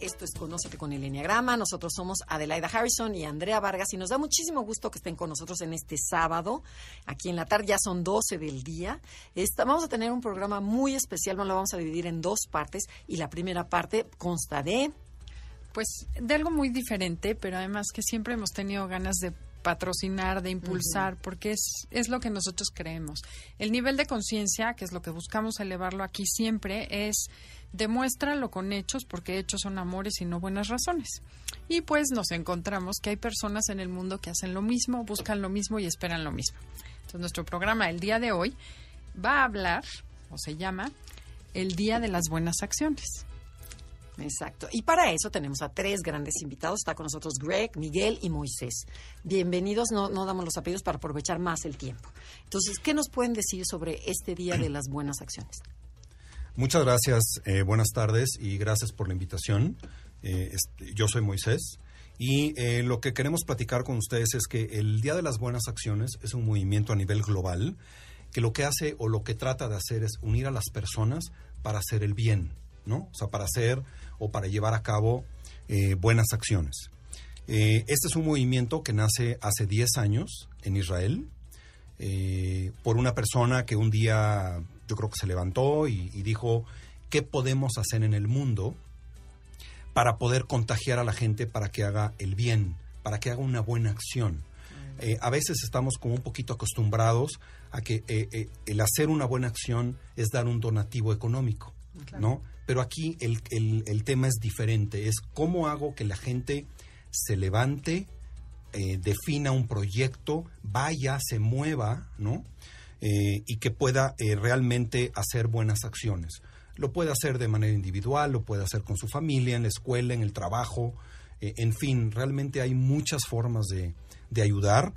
Esto es Conócete con el Enneagrama. Nosotros somos Adelaida Harrison y Andrea Vargas y nos da muchísimo gusto que estén con nosotros en este sábado. Aquí en la tarde ya son 12 del día. Esta- vamos a tener un programa muy especial, lo vamos a dividir en dos partes y la primera parte consta de... Pues de algo muy diferente, pero además que siempre hemos tenido ganas de patrocinar, de impulsar, porque es, es lo que nosotros creemos. El nivel de conciencia, que es lo que buscamos elevarlo aquí siempre, es demuéstralo con hechos, porque hechos son amores y no buenas razones. Y pues nos encontramos que hay personas en el mundo que hacen lo mismo, buscan lo mismo y esperan lo mismo. Entonces nuestro programa el día de hoy va a hablar, o se llama, el Día de las Buenas Acciones. Exacto. Y para eso tenemos a tres grandes invitados. Está con nosotros Greg, Miguel y Moisés. Bienvenidos. No, no damos los apellidos para aprovechar más el tiempo. Entonces, ¿qué nos pueden decir sobre este Día de las Buenas Acciones? Muchas gracias, eh, buenas tardes y gracias por la invitación. Eh, este, yo soy Moisés y eh, lo que queremos platicar con ustedes es que el Día de las Buenas Acciones es un movimiento a nivel global que lo que hace o lo que trata de hacer es unir a las personas para hacer el bien, ¿no? O sea, para hacer o para llevar a cabo eh, buenas acciones. Eh, este es un movimiento que nace hace 10 años en Israel eh, por una persona que un día yo creo que se levantó y, y dijo, ¿qué podemos hacer en el mundo para poder contagiar a la gente para que haga el bien, para que haga una buena acción? Eh, a veces estamos como un poquito acostumbrados a que eh, eh, el hacer una buena acción es dar un donativo económico, ¿no? Pero aquí el, el- tema es diferente, es cómo hago que la gente se levante, eh, defina un proyecto, vaya, se mueva, ¿no? Eh, y que pueda eh, realmente hacer buenas acciones. Lo puede hacer de manera individual, lo puede hacer con su familia, en la escuela, en el trabajo, en fin, realmente hay muchas formas de, de ayudar.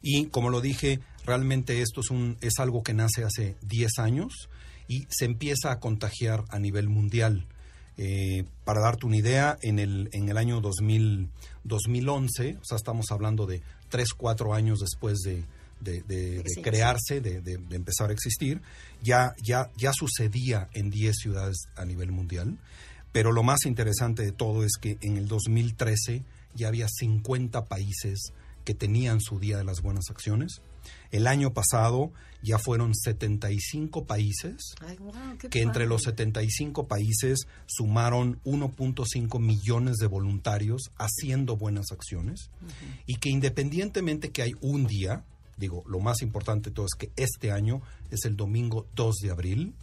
Y como lo dije, realmente esto es, un, es algo que nace hace 10 años y se empieza a contagiar a nivel mundial. Eh, para darte una idea, en el, en el año 2000, 2011, o sea, estamos hablando de 3, 4 años después de, de- de- crearse, de, de- de empezar a existir, ya, ya, ya sucedía en 10 ciudades a nivel mundial. Pero lo más interesante de todo es que en el 2013 ya había 50 países que tenían su Día de las Buenas Acciones. El año pasado ya fueron 75 países Ay, que entre padre. los 75 países sumaron 1.5 millones de voluntarios haciendo buenas acciones y que independientemente que hay un día, digo, lo más importante de todo es que este año es el domingo 2 de abril,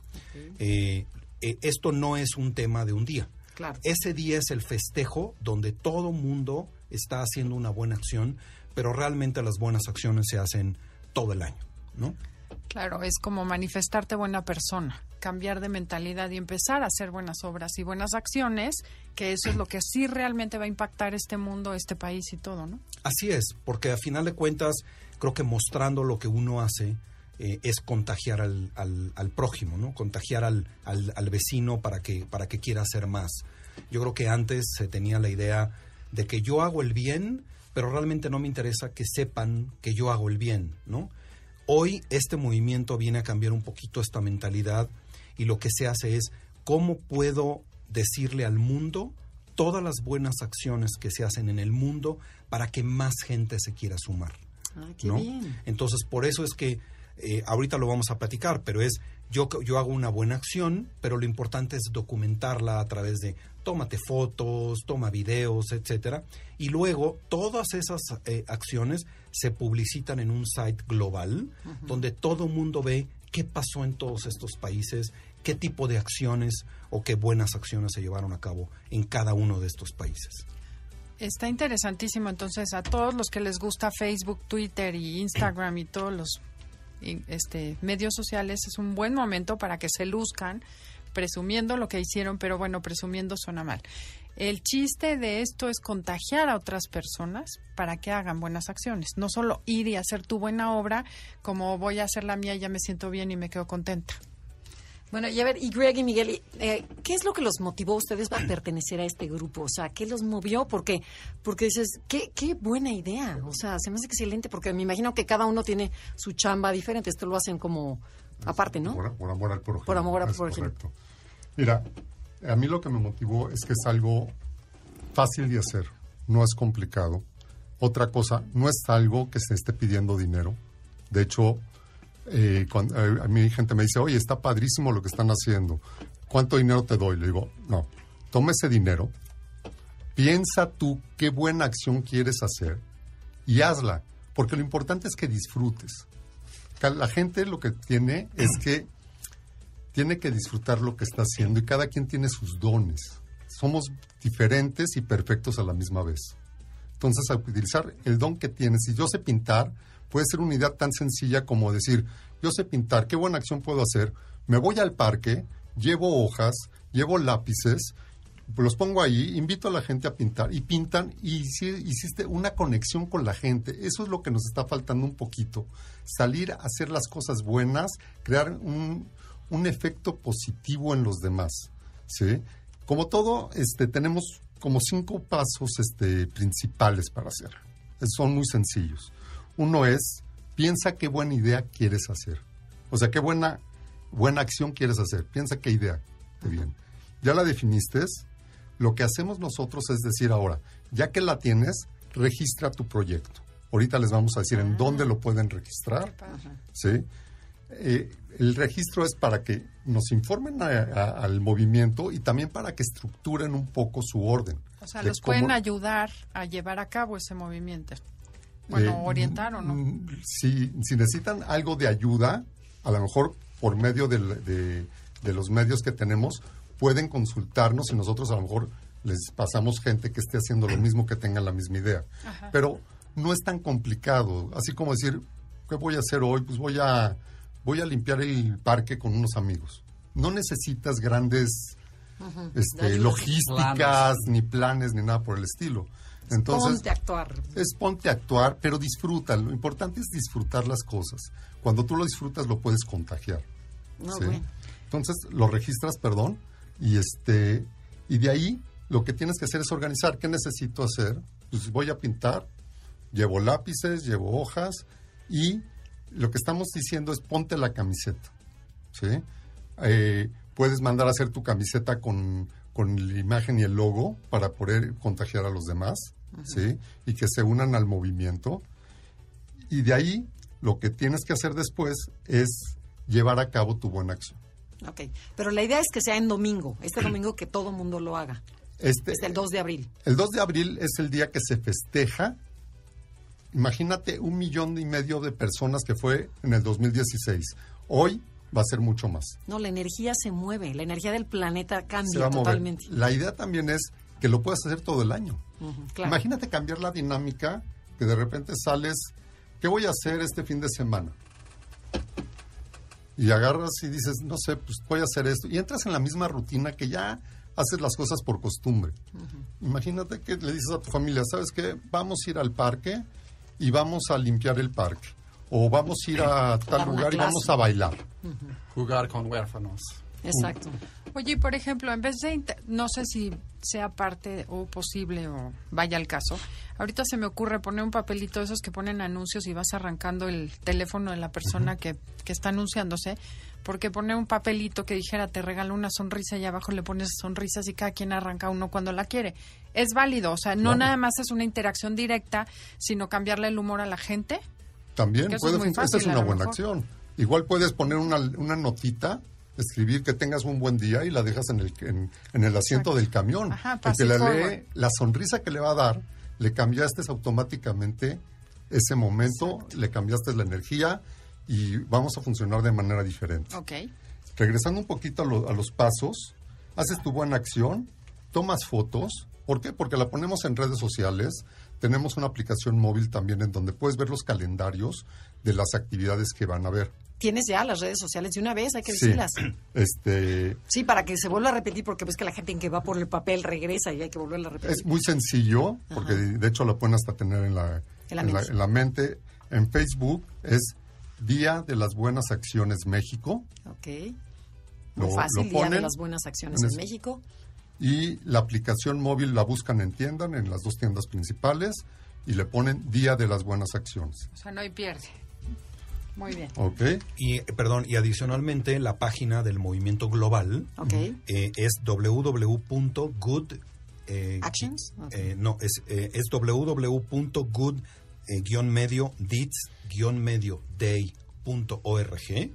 eh, eh, esto no es un tema de un día. Claro. Ese día es el festejo donde todo mundo está haciendo una buena acción, pero realmente las buenas acciones se hacen todo el año, ¿no? Claro, es como manifestarte buena persona, cambiar de mentalidad y empezar a hacer buenas obras y buenas acciones, que eso es lo que sí realmente va a impactar este mundo, este país y todo, ¿no? Así es, porque a final de cuentas creo que mostrando lo que uno hace eh, es contagiar al, al- al prójimo, ¿no? Contagiar al, al- al vecino para que, para que quiera hacer más. Yo creo que antes se tenía la idea de que yo hago el bien, pero realmente no me interesa que sepan que yo hago el bien, ¿no? Hoy este movimiento viene a cambiar un poquito esta mentalidad y lo que se hace es cómo puedo decirle al mundo todas las buenas acciones que se hacen en el mundo para que más gente se quiera sumar. Qué ¿no? bien. Entonces, por eso es que eh, ahorita lo vamos a platicar, pero es yo, yo hago una buena acción, pero lo importante es documentarla a través de tómate fotos, toma videos, etcétera, y luego todas esas eh, acciones se publicitan en un site global donde todo mundo ve qué pasó en todos estos países, qué tipo de acciones o qué buenas acciones se llevaron a cabo en cada uno de estos países. Está interesantísimo. Entonces, a todos los que les gusta Facebook, Twitter y Instagram y todos los este, medios sociales, es un buen momento para que se luzcan, presumiendo lo que hicieron, pero bueno, presumiendo suena mal. El chiste de esto es contagiar a otras personas para que hagan buenas acciones, no solo ir y hacer tu buena obra como voy a hacer la mía y ya me siento bien y me quedo contenta. Bueno, y a ver, y Greg y Miguel, eh, ¿qué es lo que los motivó a ustedes a pertenecer a este grupo? O sea, ¿qué los movió? Porque, porque dices, qué, qué buena idea. O sea, se me hace excelente porque me imagino que cada uno tiene su chamba diferente. Esto lo hacen como aparte, ¿no? Por, amor al prójimo. Por amor al prójimo. correcto. Mira, a mí lo que me motivó es que es algo fácil de hacer, no es complicado. Otra cosa, no es algo que se esté pidiendo dinero. De hecho, eh, cuando, eh, a mí gente me dice, oye, está padrísimo lo que están haciendo. ¿Cuánto dinero te doy? Le digo, no, toma ese dinero, piensa tú qué buena acción quieres hacer y hazla, porque lo importante es que disfrutes. La gente lo que tiene es que tiene que disfrutar lo que está haciendo y cada quien tiene sus dones. Somos diferentes y perfectos a la misma vez. Entonces, a utilizar el don que tienes, si yo sé pintar, puede ser una idea tan sencilla como decir, yo sé pintar, ¿qué buena acción puedo hacer? Me voy al parque, llevo hojas, llevo lápices, los pongo ahí, invito a la gente a pintar y pintan y hici- hiciste una conexión con la gente. Eso es lo que nos está faltando un poquito. Salir a hacer las cosas buenas, crear un, un efecto positivo en los demás. ¿sí? Como todo, este, tenemos como cinco pasos este, principales para hacer. Son muy sencillos. Uno es, piensa qué buena idea quieres hacer. O sea, qué buena, buena acción quieres hacer. Piensa qué idea te viene. Ya la definiste. Lo que hacemos nosotros es decir ahora, ya que la tienes, registra tu proyecto. Ahorita les vamos a decir en dónde lo pueden registrar. ¿sí? Eh, el registro es para que nos informen a- a- al movimiento y también para que estructuren un poco su orden. O sea, los cómo- pueden ayudar a llevar a cabo ese movimiento. Bueno, Eh, orientar o no. Si, si necesitan algo de ayuda, a lo mejor por medio de, de los medios que tenemos, pueden consultarnos y nosotros a lo mejor les pasamos gente que esté haciendo lo mismo, que tengan la misma idea. Ajá. Pero no es tan complicado. Así como decir, ¿qué voy a hacer hoy? Pues voy a, voy a limpiar el parque con unos amigos. No necesitas grandes este, logísticas, ni planes, ni nada por el estilo. Entonces, Ponte a actuar. es ponte a actuar, pero disfruta. Lo importante es disfrutar las cosas. Cuando tú lo disfrutas, lo puedes contagiar. No, ¿sí? bueno. Entonces, lo registras, perdón, y este y de ahí lo que tienes que hacer es organizar. ¿Qué necesito hacer? Pues voy a pintar, llevo lápices, llevo hojas y lo que estamos diciendo es ponte la camiseta. ¿sí? Eh, puedes mandar a hacer tu camiseta con, con la imagen y el logo para poder contagiar a los demás ¿sí? y que se unan al movimiento. Y de ahí lo que tienes que hacer después es llevar a cabo tu buena acción. Ok. Pero la idea es que sea en domingo. Este domingo que todo mundo lo haga. Este, Es el 2 de abril. el 2 de abril es el día que se festeja. Imagínate un millón y medio de personas que fue en el 2016. Hoy va a ser mucho más. No, la energía se mueve. La energía del planeta cambia totalmente. La idea también es que lo puedas hacer todo el año. Claro. Imagínate cambiar la dinámica que de repente sales, ¿qué voy a hacer este fin de semana? Y agarras y dices, no sé, pues voy a hacer esto. Y entras en la misma rutina que ya haces las cosas por costumbre. Imagínate que le dices a tu familia, ¿sabes qué? Vamos a ir al parque y vamos a limpiar el parque. O vamos a ir a tal lugar y vamos a bailar. Jugar con huérfanos. Exacto. Oye, y por ejemplo, en vez de, no sé si sea parte o posible o vaya al caso, ahorita se me ocurre poner un papelito de esos que ponen anuncios y vas arrancando el teléfono de la persona que, que está anunciándose, porque poner un papelito que dijera te regalo una sonrisa y abajo le pones sonrisas y cada quien arranca uno cuando la quiere. Es válido, o sea, no Claro. nada más es una interacción directa, sino cambiarle el humor a la gente. También puede es fácil, es una buena mejor. acción. Igual puedes poner una, una notita, escribir que tengas un buen día y la dejas en el, en, en el asiento Exacto. del camión. Ajá, el que la lee, la sonrisa que le va a dar, le cambiaste automáticamente ese momento, le cambiaste la energía y vamos a funcionar de manera diferente. Ok. Regresando un poquito a, lo- a los pasos, haces tu buena acción, tomas fotos. ¿Por qué? Porque la ponemos en redes sociales. Tenemos una aplicación móvil también en donde puedes ver los calendarios de las actividades que van a ver. Tienes ya las redes sociales de una vez, hay que Sí. decirlas. Este, Sí, para que se vuelva a repetir, porque ves que la gente en que va por el papel regresa y hay que volverla a repetir. Es muy sencillo, porque de hecho lo pueden hasta tener en la, En la en la- mente. en la mente. En Facebook es Día de las Buenas Acciones México Ok. Muy Lo- fácil, lo Día de ponen las Buenas Acciones en México. y la aplicación móvil la buscan en tiendan, en las dos tiendas principales, y le ponen Día de las Buenas Acciones. O sea, no hay pierde. Muy bien. ¿Ok? Y, perdón, y adicionalmente la página del movimiento global Ok. eh, es www.good eh, Actions, eh, no, es, eh, es www.good eh, guion medio deeds guion medio day.org.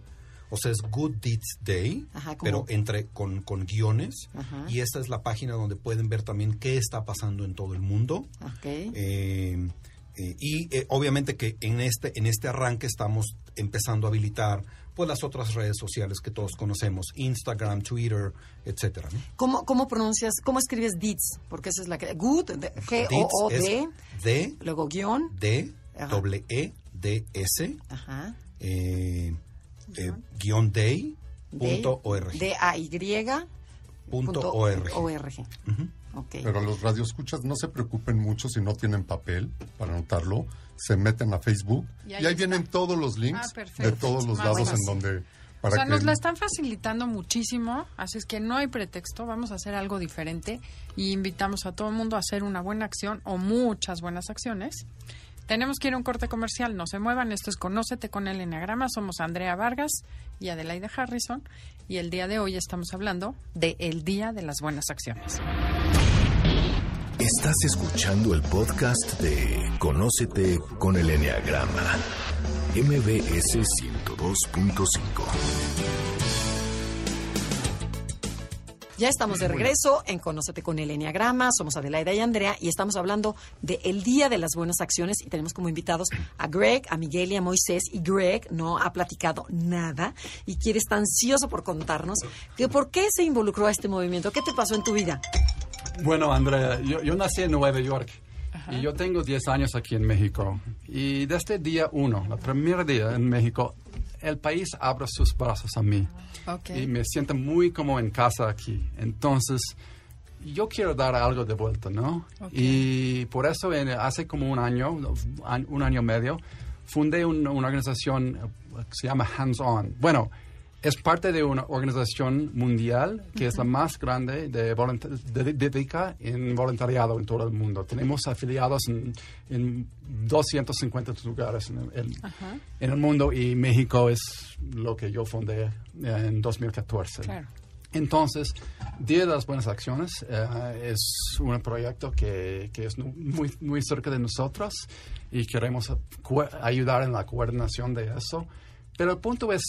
O sea, es Good Deeds Day, Ajá, pero entre con, con guiones. Ajá. Y esta es la página donde pueden ver también qué está pasando en todo el mundo. Ok. Eh, eh, y eh, obviamente que en este, en este arranque estamos empezando a habilitar pues las otras redes sociales que todos conocemos, Instagram, Twitter, etcétera. ¿no? ¿Cómo, ¿Cómo pronuncias, cómo escribes DITS? Porque esa es la que... Good, de- G-O-O-D, Deeds es D, luego guion. D, doble E, D, S, Ajá. eh, eh, guion day, punto org. D-A-Y. punto org. org. Ujú. Ok. Pero los radioescuchas no se preocupen mucho si no tienen papel para anotarlo. Se meten a Facebook Y y ahí vienen todos los links Ah, de todos los Más lados en donde... O Para sea, que nos la están facilitando muchísimo, así es que no hay pretexto, vamos a hacer algo diferente y invitamos a todo el mundo a hacer una buena acción o muchas buenas acciones. Tenemos que ir a un corte comercial, no se muevan, esto es Conócete con el Enneagrama, somos Andrea Vargas y Adelaida Harrison y el día de hoy estamos hablando de el Día de las Buenas Acciones. Estás escuchando el podcast de Conócete con el Enneagrama. MBS 102.5. Ya estamos de regreso en Conócete con el Enneagrama. Somos Adelaida y Andrea y estamos hablando de el Día de las Buenas Acciones y tenemos como invitados a Greg, a Miguel y a Moisés. Y Greg no ha platicado nada y quiere estar ansioso por contarnos que por qué se involucró a este movimiento. ¿Qué te pasó en tu vida? Bueno, Andrea, yo, yo nací en Nueva York y yo tengo 10 años aquí en México. Y desde el día uno, el primer día en México, el país abre sus brazos a mí. Y me siento muy como en casa aquí. Entonces, yo quiero dar algo de vuelta, ¿no? Y por eso en- hace como un año, un año y medio, fundé un- una organización eh, que se llama Hands On. Bueno, es parte de una organización mundial que es la más grande de, de- dedica en voluntariado en todo el mundo. Tenemos afiliados en, en 250 lugares en el, Ajá. en el mundo y México es lo que yo fundé eh, en 2014. Claro. Entonces, Día de las Buenas Acciones eh, es un proyecto que, que es muy, muy cerca de nosotros y queremos ayudar en la coordinación de eso. Pero el punto es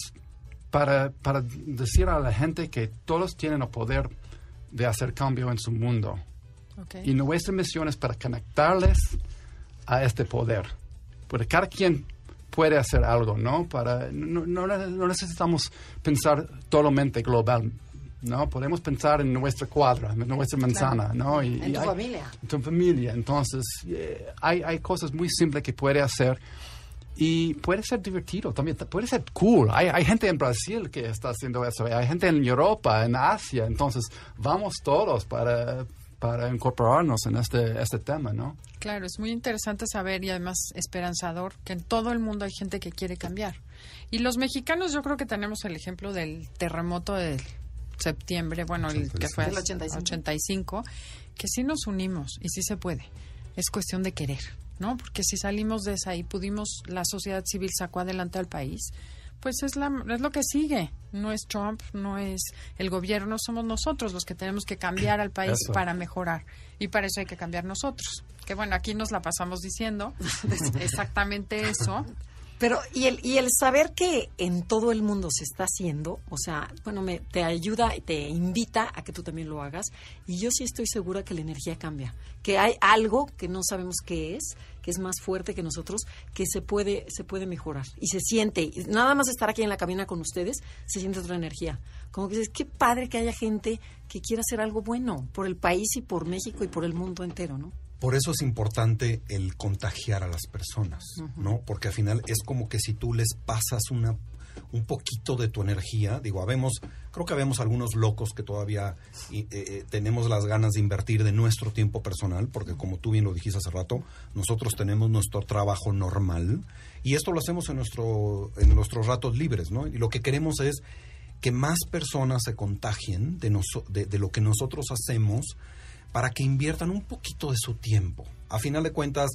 para, para decir a la gente que todos tienen el poder de hacer cambio en su mundo. Y nuestra misión es para conectarles a este poder. Porque cada quien puede hacer algo, ¿no? Para, no, no- no necesitamos pensar totalmente global, ¿no? Podemos pensar en nuestra cuadra, en nuestra manzana, ¿no? Y, En y tu hay- familia. en tu familia. Entonces, eh, hay, hay cosas muy simples que puede hacer y puede ser divertido también, puede ser cool. Hay, hay gente en Brasil que está haciendo eso, hay gente en Europa, en Asia. Entonces, vamos todos para, para incorporarnos en este, este tema, ¿no? Claro, es muy interesante saber y además esperanzador que en todo el mundo hay gente que quiere cambiar. Y los mexicanos yo creo que tenemos el ejemplo del terremoto del septiembre, bueno, el que fue Del 85. 85, que sí nos unimos y sí se puede. Es cuestión de querer, ¿no? Porque si salimos de esa y pudimos, la sociedad civil sacó adelante al país, pues es, la, es lo que sigue. No es Trump, no es el gobierno, somos nosotros los que tenemos que cambiar al país Eso. para mejorar. Y para eso hay que cambiar nosotros. Que bueno, aquí nos la pasamos diciendo exactamente eso. Pero, y el, y el saber que en todo el mundo se está haciendo, o sea, bueno, me, te ayuda y te invita a que tú también lo hagas. Y yo sí estoy segura que la energía cambia. Que hay algo que no sabemos qué es, que es más fuerte que nosotros, que se puede, se puede mejorar. Y se siente. Nada más estar aquí en la cabina con ustedes, se siente otra energía. Como que dices, qué padre que haya gente que quiera hacer algo bueno por el país y por México y por el mundo entero, ¿no? Por eso es importante el contagiar a las personas, ¿no? Porque al final es como que si tú les pasas una, un poquito de tu energía. Digo, habemos, creo que habemos algunos locos que todavía eh, eh, tenemos las ganas de invertir de nuestro tiempo personal, porque como tú bien lo dijiste hace rato, nosotros tenemos nuestro trabajo normal y esto lo hacemos en, nuestro, en nuestros ratos libres, ¿no? Y lo que queremos es que más personas se contagien de, de, de lo que nosotros hacemos para que inviertan un poquito de su tiempo. A final de cuentas,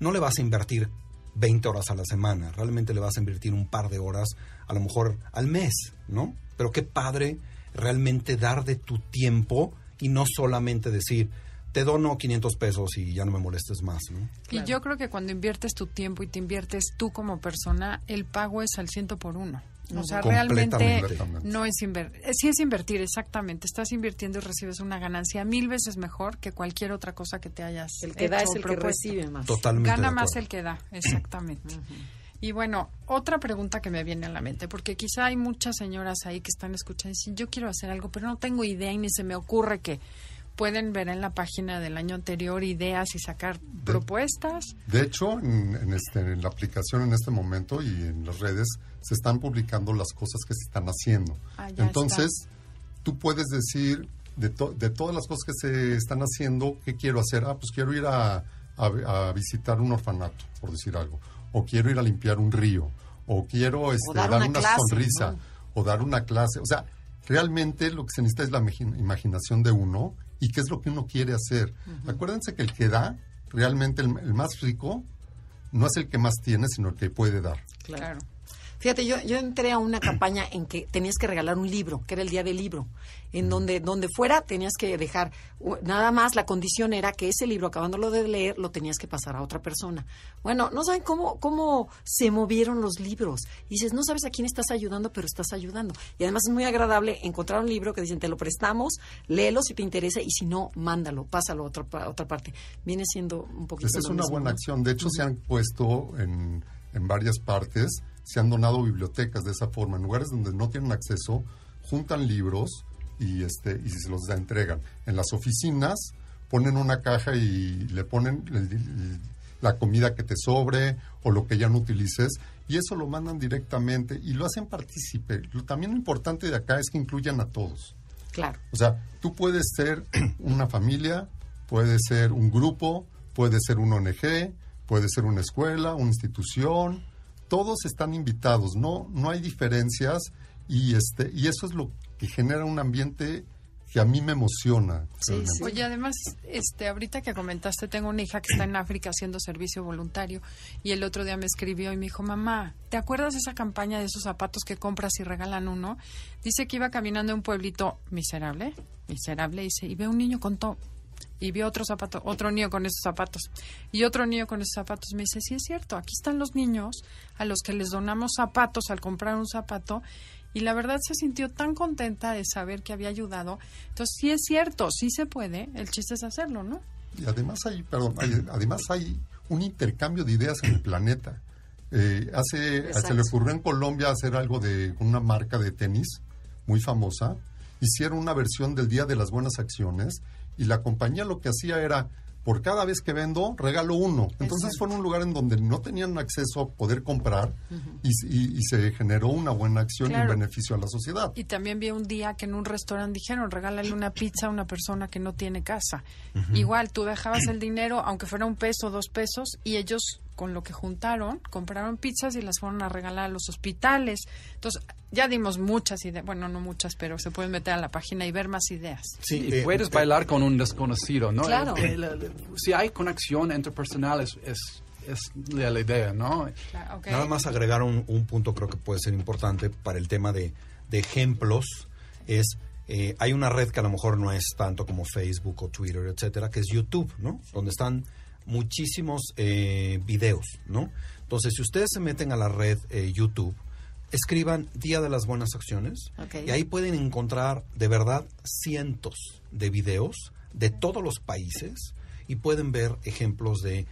no le vas a invertir 20 horas a la semana, realmente le vas a invertir un par de horas, a lo mejor al mes, ¿no? Pero qué padre realmente dar de tu tiempo y no solamente decir, te dono 500 pesos y ya no me molestes más, ¿no? Y yo creo que cuando inviertes tu tiempo y te inviertes tú como persona, el pago es al ciento por uno. O sea, realmente no es invertir. Eh, sí es invertir, exactamente. Estás invirtiendo y recibes una ganancia mil veces mejor que cualquier otra cosa que te hayas El que da es el que recibe más. Totalmente. Gana más el que da, exactamente. Y bueno, otra pregunta que me viene a la mente, porque quizá hay muchas señoras ahí que están escuchando y dicen, yo quiero hacer algo, pero no tengo idea y ni se me ocurre que pueden ver en la página del año anterior ideas y sacar propuestas. De hecho, en, este, en la aplicación en este momento y en las redes se están publicando las cosas que se están haciendo. Ah, Entonces, tú puedes decir de, de, todas las cosas que se están haciendo, ¿qué quiero hacer? Ah, pues quiero ir a, a, visitar un orfanato, por decir algo. O quiero ir a limpiar un río. O quiero este, dar, una, sonrisa. O dar una clase. O sea, realmente lo que se necesita es la imaginación de uno y qué es lo que uno quiere hacer. Acuérdense que el que da, realmente el, el, más rico, no es el que más tiene, sino el que puede dar. Claro. Fíjate, yo, yo entré a una campaña en que tenías que regalar un libro, que era el día del libro, en donde, donde fuera tenías que dejar, nada más la condición era que ese libro, acabándolo de leer, lo tenías que pasar a otra persona. Bueno, no saben cómo, cómo se movieron los libros. Y dices, no sabes a quién estás ayudando, pero estás ayudando. Y además es muy agradable encontrar un libro que dicen, te lo prestamos, léelo si te interesa, y si no, mándalo, pásalo a otra, a otra parte. Viene siendo un poquito. Esa es una buena acción. De hecho, se han puesto en, en varias partes se han donado bibliotecas de esa forma. En lugares donde no tienen acceso, juntan libros y, este, y se los entregan. En las oficinas ponen una caja y le ponen la comida que te sobre o lo que ya no utilices y eso lo mandan directamente y lo hacen partícipe. También lo importante de acá es que incluyan a todos. Claro. O sea, tú puedes ser una familia, puede ser un grupo, puede ser un ONG, puede ser una escuela, una institución, todos están invitados, no, no hay diferencias y este, y eso es lo que genera un ambiente que a mí me emociona. Sí, Oye, además, este, ahorita que comentaste, tengo una hija que está en África haciendo servicio voluntario y el otro día me escribió y me dijo, mamá, ¿te acuerdas de esa campaña de esos zapatos que compras y regalan uno? Dice que iba caminando en un pueblito miserable, miserable, dice, y ve un niño con todo y vio otro zapato, otro niño con esos zapatos y otro niño con esos zapatos. Me dice, sí es cierto, aquí están los niños a los que les donamos zapatos al comprar un zapato y la verdad se sintió tan contenta de saber que había ayudado. Entonces sí es cierto, sí se puede, el chiste es hacerlo, ¿no? Y además hay, perdón, además hay un intercambio de ideas en el planeta. Eh, hace, se le ocurrió en Colombia hacer algo de una marca de tenis muy famosa. Hicieron una versión del Día de las Buenas Acciones y la compañía lo que hacía era por cada vez que vendo, regalo uno. Entonces fue en un lugar en donde no tenían acceso a poder comprar y, se generó una buena acción y un beneficio a la sociedad. Y también vi un día que en un restaurante dijeron, regálale una pizza a una persona que no tiene casa. Igual, tú dejabas el dinero, aunque fuera un peso, dos pesos, y ellos con lo que juntaron, compraron pizzas y las fueron a regalar a los hospitales. Entonces, ya dimos muchas ideas, bueno, no muchas, pero se pueden meter a la página y ver más ideas. Sí, y eh, puedes bailar con un desconocido, ¿no? Claro. si hay conexión interpersonal es, es, la idea, ¿no? Nada más agregar un, punto creo que puede ser importante para el tema de, ejemplos, es... Eh, hay una red que a lo mejor no es tanto como Facebook o Twitter, etcétera, que es YouTube, ¿no? Donde están muchísimos eh, videos, ¿no? Entonces, si ustedes se meten a la red eh, YouTube, escriban Día de las Buenas Acciones y ahí pueden encontrar de verdad cientos de videos de todos los países y pueden ver ejemplos de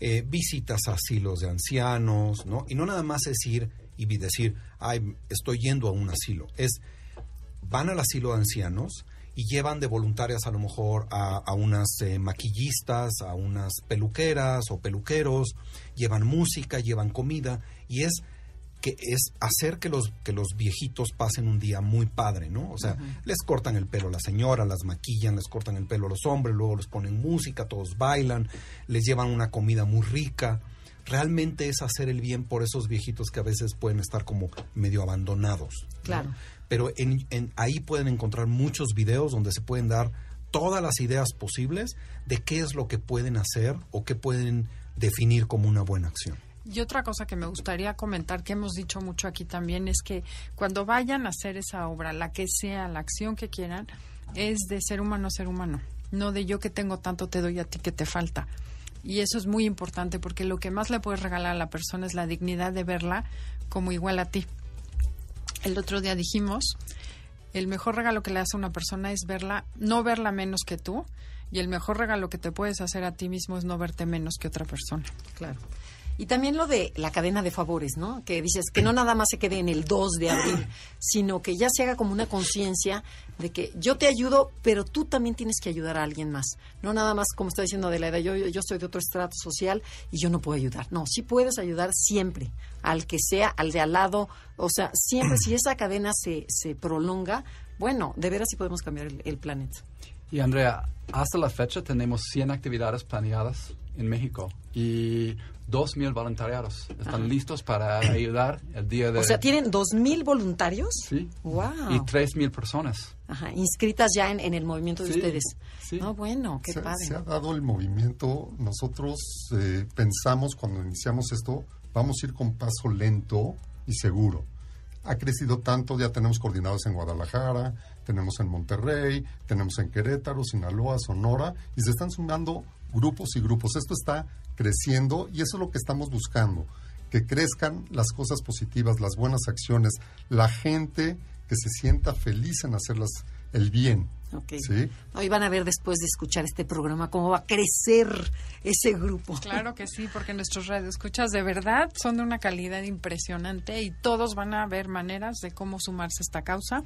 eh, visitas a asilos de ancianos, ¿no? Y no nada más es ir y decir, ay, estoy yendo a un asilo, es van al asilo de ancianos y llevan de voluntarias a lo mejor a, unas eh, maquillistas, a unas peluqueras o peluqueros, llevan música, llevan comida y es que es hacer que los, que los viejitos pasen un día muy padre, ¿no? O sea, les cortan el pelo a la señora, las maquillan, les cortan el pelo a los hombres, luego les ponen música, todos bailan, les llevan una comida muy rica. Realmente es hacer el bien por esos viejitos que a veces pueden estar como medio abandonados. ¿no? Claro. Pero en, en- ahí pueden encontrar muchos videos donde se pueden dar todas las ideas posibles de qué es lo que pueden hacer o qué pueden definir como una buena acción. Y otra cosa que me gustaría comentar, que hemos dicho mucho aquí también, es que cuando vayan a hacer esa obra, la que sea, la acción que quieran, es de ser humano a ser humano, no de yo que tengo tanto te doy a ti que te falta. Y eso es muy importante porque lo que más le puedes regalar a la persona es la dignidad de verla como igual a ti. El otro día dijimos, el mejor regalo que le hace a una persona es verla, no verla menos que tú, y el mejor regalo que te puedes hacer a ti mismo es no verte menos que otra persona. Claro. Y también lo de la cadena de favores, ¿no? Que dices que no nada más se quede en el 2 de abril, sino que ya se haga como una conciencia de que yo te ayudo, pero tú también tienes que ayudar a alguien más. No nada más, como está diciendo Adelaida, yo, yo soy de otro estrato social y yo no puedo ayudar. No, sí puedes ayudar siempre, al que sea, al de al lado. O sea, siempre, si esa cadena se, se prolonga, bueno, de veras sí podemos cambiar el, el planeta. Y Andrea, hasta la fecha tenemos 100 actividades planeadas en México y 2.000 voluntariados están listos para ayudar el día de... O sea, ¿tienen dos mil voluntarios? Sí. ¡Wow! Y 3.000 personas. Ajá, inscritas ya en, en el movimiento de Sí, ustedes. sí. No, bueno, qué se, padre. se ha dado el movimiento. Nosotros eh, pensamos cuando iniciamos esto, vamos a ir con paso lento y seguro. Ha crecido tanto, ya tenemos coordinados en Guadalajara, tenemos en Monterrey, tenemos en Querétaro, Sinaloa, Sonora, y se están sumando grupos y grupos. Esto está creciendo y eso es lo que estamos buscando, que crezcan las cosas positivas, las buenas acciones, la gente que se sienta feliz en hacerlas el bien. Ok. ¿sí? Hoy van a ver después de escuchar este programa cómo va a crecer ese grupo. Claro que sí, porque nuestros radioescuchas de verdad son de una calidad impresionante y todos van a ver maneras de cómo sumarse a esta causa.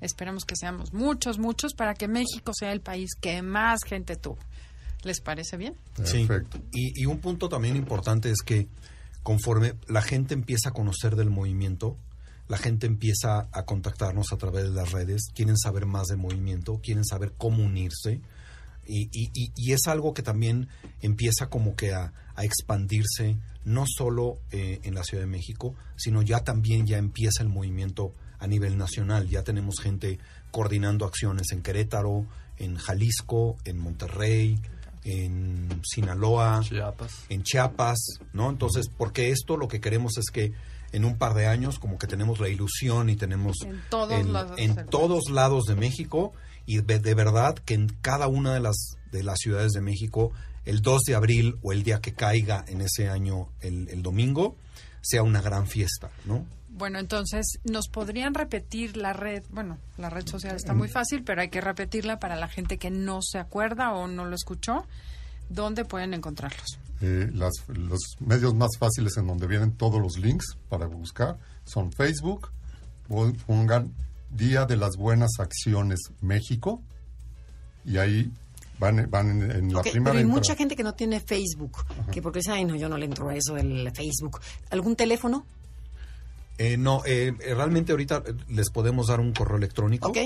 Esperamos que seamos muchos, muchos para que México sea el país que más gente tuvo. ¿Les parece bien? Sí. Perfecto. Y, y un punto también importante es que conforme la gente empieza a conocer del movimiento, la gente empieza a contactarnos a través de las redes, quieren saber más del movimiento, quieren saber cómo unirse. Y, y- y- y es algo que también empieza como que a, a expandirse, no solo eh, en la Ciudad de México, sino ya también ya empieza el movimiento a nivel nacional. Ya tenemos gente coordinando acciones en Querétaro, en Jalisco, en Monterrey, en Sinaloa, Chiapas. en Chiapas, ¿no? Entonces, porque esto lo que queremos es que en un par de años como que tenemos la ilusión y tenemos En todos en, lados en todos lados de México y de, de verdad que en cada una de las de las ciudades de México el 2 de abril o el día que caiga en ese año el, el domingo sea una gran fiesta, ¿no? Bueno, entonces, ¿nos podrían repetir la red? Bueno, la red social está muy fácil, pero hay que repetirla para la gente que no se acuerda o no lo escuchó. ¿Dónde pueden encontrarlos? Eh, las- los medios más fáciles en donde vienen todos los links para buscar son Facebook, pon- pongan Día de las Buenas Acciones México y ahí van, van en, en la primera pero hay mucha gente que no tiene Facebook, que porque dice, ay, no, yo no le entro a eso del Facebook. ¿Algún teléfono? Eh, no, eh, eh, realmente ahorita les podemos dar un correo electrónico. Ok.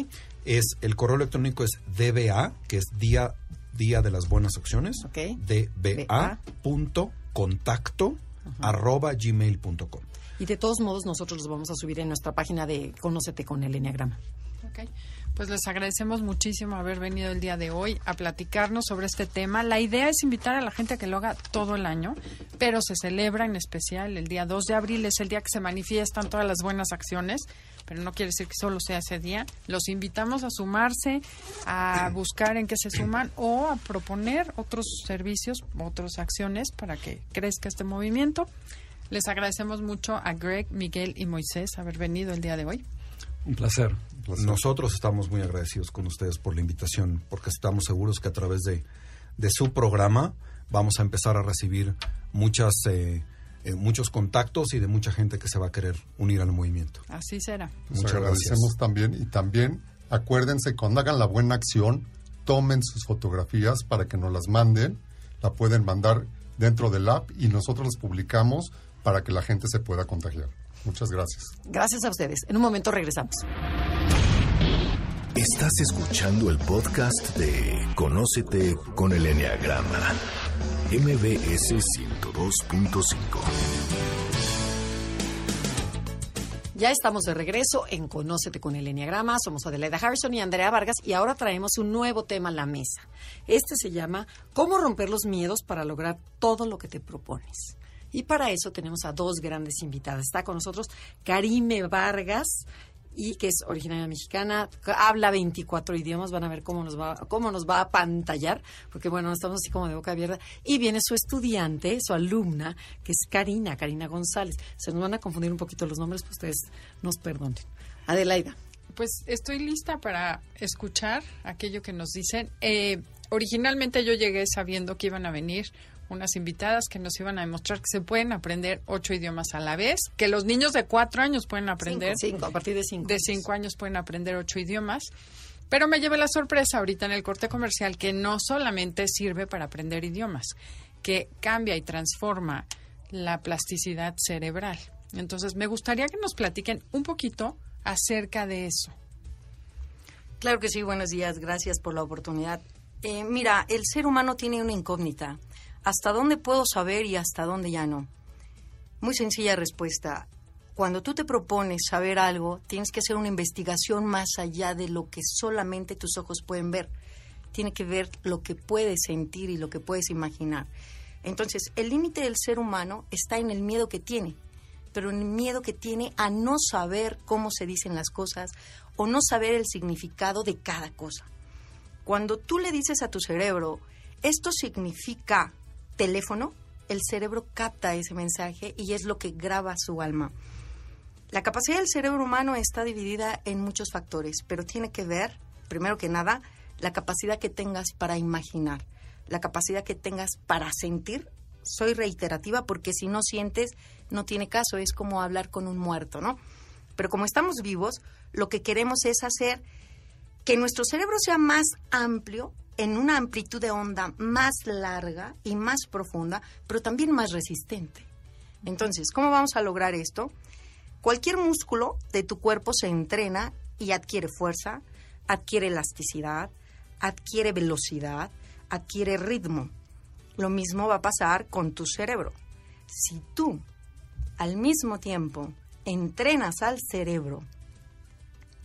Es el correo electrónico es DBA, que es día día de las buenas acciones. Ok. DBA punto contacto arroba gmail.com. Y de todos modos, nosotros los vamos a subir en nuestra página de Conócete con el Enneagrama. Ok. Pues les agradecemos muchísimo haber venido el día de hoy a platicarnos sobre este tema. La idea es invitar a la gente a que lo haga todo el año, pero se celebra en especial el día 2 de abril, es el día que se manifiestan todas las buenas acciones, pero no quiere decir que solo sea ese día. Los invitamos a sumarse, a buscar en qué se suman o a proponer otros servicios, otras acciones para que crezca este movimiento. Les agradecemos mucho a Greg, Miguel y Moisés haber venido el día de hoy. Un placer. Nosotros estamos muy agradecidos con ustedes por la invitación, porque estamos seguros que a través de, de su programa vamos a empezar a recibir muchas, eh, eh, muchos contactos y de mucha gente que se va a querer unir al movimiento. Así será. Muchas agradecemos gracias. también y también acuérdense cuando hagan la buena acción tomen sus fotografías para que nos las manden la pueden mandar dentro del app y nosotros las publicamos para que la gente se pueda contagiar Muchas gracias. Gracias a ustedes. En un momento regresamos. Estás escuchando el podcast de Conócete con el Enneagrama, MBS 102.5. Ya estamos de regreso en Conócete con el Enneagrama. Somos Adelaida Harrison y Andrea Vargas y ahora traemos un nuevo tema a la mesa. Este se llama ¿Cómo romper los miedos para lograr todo lo que te propones? Y para eso tenemos a dos grandes invitadas. Está con nosotros Karime Vargas y que es originaria mexicana, habla 24 idiomas, van a ver cómo nos va cómo nos va a pantallar, porque bueno, estamos así como de boca abierta y viene su estudiante, su alumna, que es Karina, Karina González. Se nos van a confundir un poquito los nombres, pues ustedes nos perdonen. Adelaida. Pues estoy lista para escuchar aquello que nos dicen. Eh, originalmente yo llegué sabiendo que iban a venir unas invitadas que nos iban a demostrar que se pueden aprender ocho idiomas a la vez, que los niños de cuatro años pueden aprender. Cinco, a partir de cinco. De cinco años pueden aprender ocho idiomas. Pero me llevé la sorpresa ahorita en el corte comercial que no solamente sirve para aprender idiomas, que cambia y transforma la plasticidad cerebral. Entonces, me gustaría que nos platiquen un poquito acerca de eso. Claro que sí, buenos días, gracias por la oportunidad. Eh, mira, el ser humano tiene una incógnita ¿Hasta dónde puedo saber y hasta dónde ya no? Muy sencilla respuesta. Cuando tú te propones saber algo, tienes que hacer una investigación más allá de lo que solamente tus ojos pueden ver. Tiene que ver lo que puedes sentir y lo que puedes imaginar. Entonces, el límite del ser humano está en el miedo que tiene, pero en el miedo que tiene a no saber cómo se dicen las cosas o no saber el significado de cada cosa. Cuando tú le dices a tu cerebro, esto significa teléfono, el cerebro capta ese mensaje y es lo que graba su alma. La capacidad del cerebro humano está dividida en muchos factores, pero tiene que ver, primero que nada, la capacidad que tengas para imaginar, la capacidad que tengas para sentir. Soy reiterativa porque si no sientes, no tiene caso, es como hablar con un muerto, ¿no? Pero como estamos vivos, lo que queremos es hacer que nuestro cerebro sea más amplio en una amplitud de onda más larga y más profunda, pero también más resistente. Entonces, ¿cómo vamos a lograr esto? Cualquier músculo de tu cuerpo se entrena y adquiere fuerza, adquiere elasticidad, adquiere velocidad, adquiere ritmo. Lo mismo va a pasar con tu cerebro. Si tú al mismo tiempo entrenas al cerebro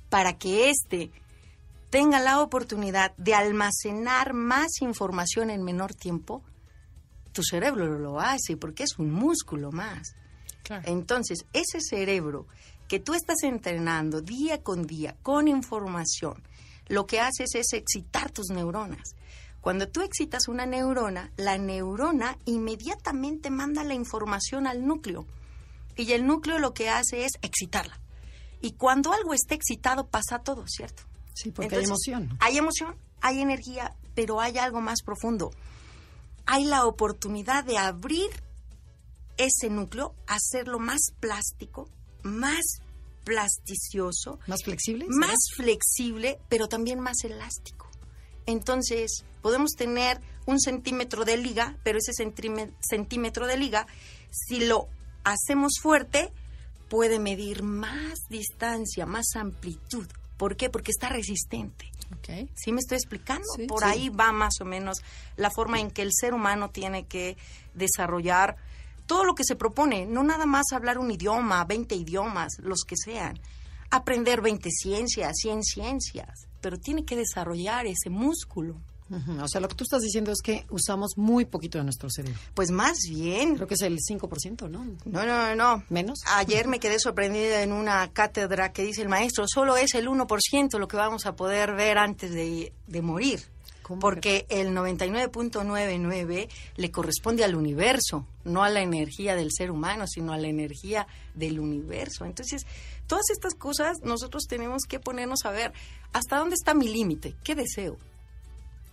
para que éste tenga la oportunidad de almacenar más información en menor tiempo, tu cerebro lo hace porque es un músculo más. Entonces, ese cerebro que tú estás entrenando día con día con información, lo que haces es excitar tus neuronas. Cuando tú excitas una neurona, la neurona inmediatamente manda la información al núcleo. Y el núcleo lo que hace es excitarla. Y cuando algo está excitado pasa todo, ¿cierto? Sí, porque hay emoción. Hay emoción, hay energía, pero hay algo más profundo. Hay la oportunidad de abrir ese núcleo, hacerlo más plástico, más plasticioso. ¿Más flexible? Más flexible, pero también más elástico. Entonces, podemos tener un centímetro de liga, pero ese centímetro de liga, si lo hacemos fuerte, puede medir más distancia, más amplitud. ¿Por qué? Porque está resistente. Okay. ¿Sí me estoy explicando? Por ahí va más o menos la forma en que el ser humano tiene que desarrollar todo lo que se propone, no nada más hablar un idioma, 20 idiomas, los que sean, aprender 20 ciencias, 100 ciencias, pero tiene que desarrollar ese músculo. O sea, lo que tú estás diciendo es que usamos muy poquito de nuestro cerebro. Pues más bien. Creo que es el 5%, ¿no? No, no, no. ¿Menos? Ayer me quedé sorprendida en una cátedra que dice el maestro, solo es el 1% lo que vamos a poder ver antes de, morir. Porque el 99.99 le corresponde al universo, no a la energía del ser humano, sino a la energía del universo. Entonces, todas estas cosas nosotros tenemos que ponernos a ver hasta dónde está mi límite, qué deseo,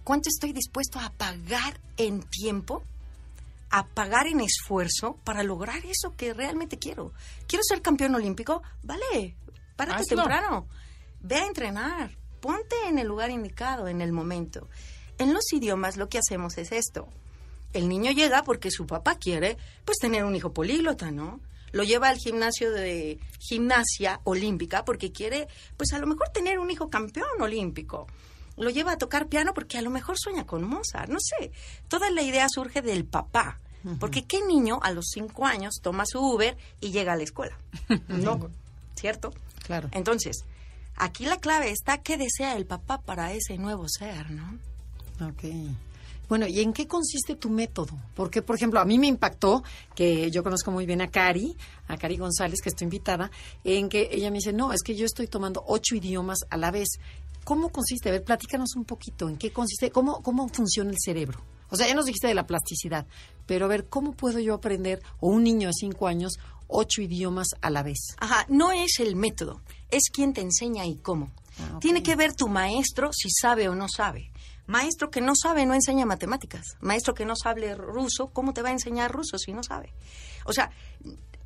cuánto estoy dispuesto a pagar en tiempo, a pagar en esfuerzo para lograr eso que realmente quiero. ¿Quiero ser campeón olímpico? Vale, párate temprano. Ve a entrenar. Ponte en el lugar indicado, en el momento. En los idiomas lo que hacemos es esto. El niño llega porque su papá quiere, pues, tener un hijo políglota, ¿no? lo lleva al gimnasio de gimnasia olímpica porque quiere, pues a lo mejor tener un hijo campeón olímpico. Lo lleva a tocar piano porque a lo mejor sueña con Mozart, no sé. Toda la idea surge del papá. Porque qué niño a los cinco años toma su Uber y llega a la escuela. No, ¿cierto? Claro. Entonces, aquí la clave está qué desea el papá para ese nuevo ser, ¿no? Ok. Bueno, ¿y en qué consiste tu método? Porque, por ejemplo, a mí me impactó que yo conozco muy bien a Cari, a Cari González, que estoy invitada, en que ella me dice, no, es que yo estoy tomando ocho idiomas a la vez. ¿Cómo consiste? A ver, platícanos un poquito, ¿en qué consiste? ¿Cómo, cómo funciona el cerebro? O sea, ya nos dijiste de la plasticidad, pero a ver, ¿cómo puedo yo aprender, o un niño de cinco años, ocho idiomas a la vez? Ajá, no es el método, es quien te enseña y cómo. Ah. Tiene que ver tu maestro si sabe o no sabe. Maestro que no sabe no enseña matemáticas. Maestro que no sabe ruso, ¿cómo te va a enseñar ruso si no sabe? O sea,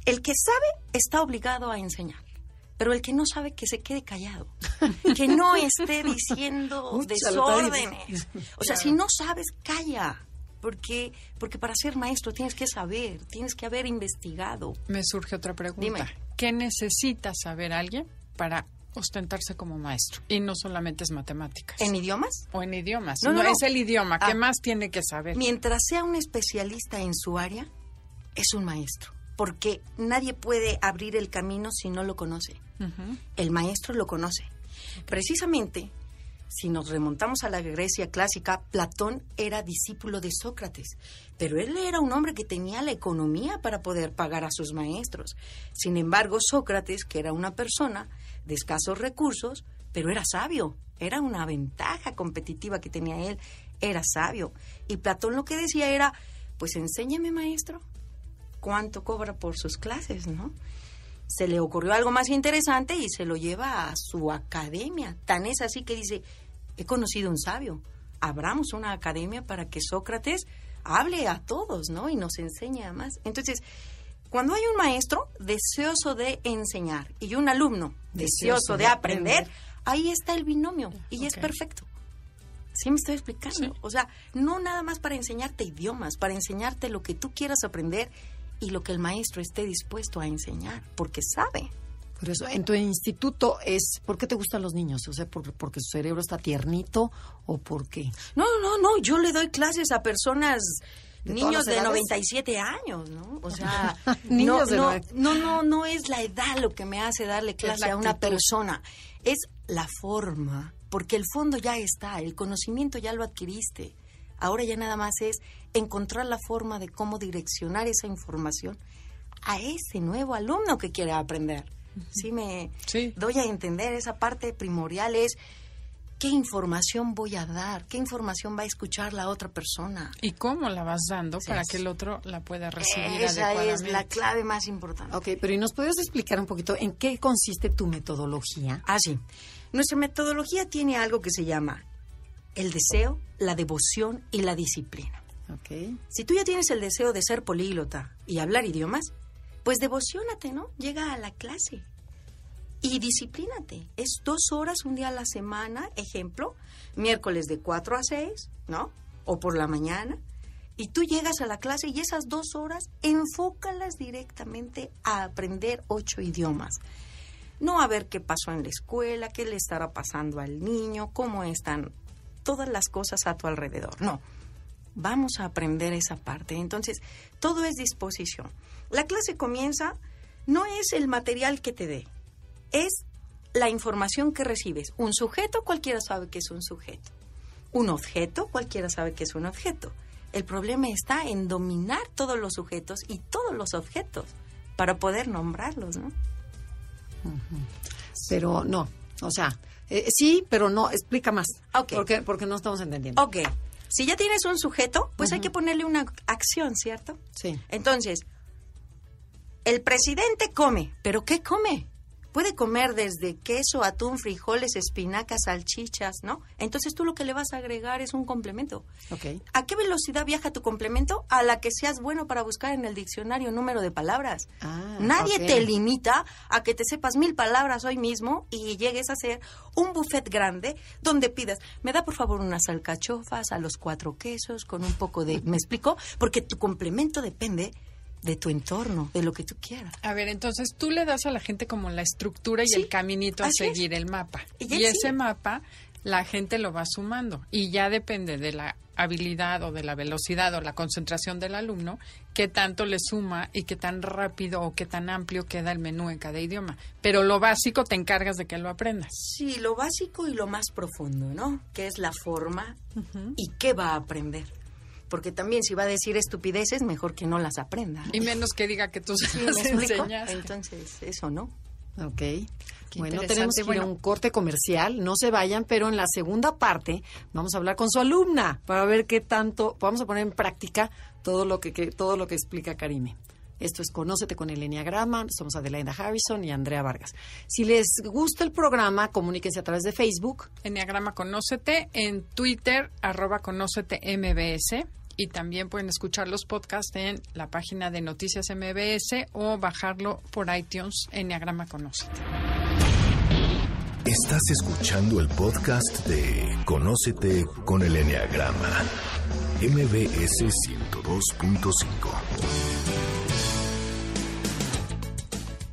el que sabe está obligado a enseñar. Pero el que no sabe que se quede callado, que no esté diciendo desórdenes. O sea, si no sabes, calla. Porque, porque para ser maestro tienes que saber, tienes que haber investigado. Me surge otra pregunta. Dime. ¿Qué necesita saber alguien para ostentarse como maestro? Y no solamente es matemáticas. ¿En idiomas? o en idiomas. No, No, no, no. es el idioma. ¿Qué Ah. más tiene que saber? Mientras sea un especialista en su área, es un maestro. Porque nadie puede abrir el camino si no lo conoce. El maestro lo conoce. Precisamente, si nos remontamos a la Grecia clásica, Platón era discípulo de Sócrates, pero él era un hombre que tenía la economía para poder pagar a sus maestros. Sin embargo, Sócrates, que era una persona de escasos recursos, pero era sabio, era una ventaja competitiva que tenía él, era sabio. Y Platón lo que decía era, pues enséñeme maestro, cuánto cobra por sus clases, ¿no? Se le ocurrió algo más interesante y se lo lleva a su academia. Tan es así que dice, he conocido un sabio, abramos una academia para que Sócrates hable a todos, ¿no? Y nos enseñe a más. Entonces, cuando hay un maestro deseoso de enseñar y un alumno deseoso, de, aprender, ahí está el binomio y es perfecto. Sí me estoy explicando. Sí. O sea, no nada más para enseñarte idiomas, para enseñarte lo que tú quieras aprender y lo que el maestro esté dispuesto a enseñar, porque sabe. Por eso, en tu instituto es, ¿por qué te gustan los niños? O sea, ¿por- porque su cerebro está tiernito o por qué? No, no, no, yo le doy clases a personas, ¿De niños de edades? 97 años, ¿no? O sea, Niños no, de no, no, no, no es la edad lo que me hace darle clase la a una persona, es la forma, porque el fondo ya está, el conocimiento ya lo adquiriste. Ahora ya nada más es encontrar la forma de cómo direccionar esa información a ese nuevo alumno que quiere aprender. Sí me Sí. doy a entender esa parte primordial es qué información voy a dar, qué información va a escuchar la otra persona. ¿Y cómo la vas dando Sí. para que el otro la pueda recibir Esa es la clave más importante. Ok, pero ¿y nos podrías explicar un poquito en qué consiste tu metodología? Ah, sí. Nuestra metodología tiene algo que se llama el deseo, la devoción y la disciplina. Si tú ya tienes el deseo de ser políglota y hablar idiomas, pues devocionate, ¿no? Llega a la clase. Y disciplínate. Es dos horas un día a la semana, ejemplo, miércoles de 4 a 6, ¿no? O por la mañana. Y tú llegas a la clase y esas dos horas enfócalas directamente a aprender ocho idiomas. No a ver qué pasó en la escuela, qué le estará pasando al niño, cómo están todas las cosas a tu alrededor. No, vamos a aprender esa parte. Entonces, todo es disposición. La clase comienza, no es el material que te dé, es la información que recibes. Un sujeto, cualquiera sabe que es un sujeto. Un objeto, cualquiera sabe que es un objeto. El problema está en dominar todos los sujetos y todos los objetos para poder nombrarlos, ¿no? Pero no, o sea, eh, sí, pero no, explica más. Ok. Porque, porque no estamos entendiendo. Ok, si ya tienes un sujeto, pues hay que ponerle una acción, ¿cierto? Sí. Entonces, el presidente come, pero ¿qué come? Puede comer desde queso, atún, frijoles, espinacas, salchichas, ¿no? Entonces tú lo que le vas a agregar es un complemento. Ok. ¿A qué velocidad viaja tu complemento? A la que seas bueno para buscar en el diccionario número de palabras. Ah, Nadie te limita a que te sepas mil palabras hoy mismo y llegues a hacer un buffet grande donde pidas, me da por favor unas alcachofas a los cuatro quesos con un poco de... ¿Me explico? Porque tu complemento depende de tu entorno, de lo que tú quieras. A ver, entonces tú le das a la gente como la estructura y Sí, el caminito a es. seguir el mapa. Y ese mapa la gente lo va sumando y ya depende de la habilidad o de la velocidad o la concentración del alumno, qué tanto le suma y qué tan rápido o qué tan amplio queda el menú en cada idioma. Pero lo básico te encargas de que lo aprendas. Sí, lo básico y lo más profundo, ¿no? Que es la forma y qué va a aprender. Porque también si va a decir estupideces, mejor que no las aprenda. Y menos que diga que tú se Sí, las enseñaste. Entonces, eso no. Ok. Qué bueno, tenemos que ir a un corte comercial. No se vayan, pero en la segunda parte vamos a hablar con su alumna para ver qué tanto vamos a poner en práctica todo lo que, que- todo lo que explica Karime. Esto es Conócete con el Enneagrama. Somos Adelaida Harrison y Andrea Vargas. Si les gusta el programa, comuníquense a través de Facebook. Enneagrama Conócete, en Twitter, arroba Conócete MBS. Y también pueden escuchar los podcasts en la página de Noticias MBS o bajarlo por iTunes, Enneagrama Conócete. Estás escuchando el podcast de Conócete con el Enneagrama. MBS 102.5.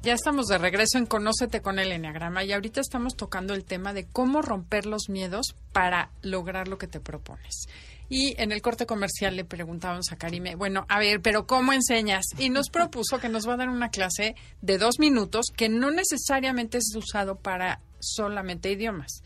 Ya estamos de regreso en Conócete con el Enneagrama y ahorita estamos tocando el tema de cómo romper los miedos para lograr lo que te propones. Y en el corte comercial le preguntábamos a Karime, bueno, a ver, pero ¿cómo enseñas? Y nos propuso que nos va a dar una clase de dos minutos que no necesariamente es usado para solamente idiomas.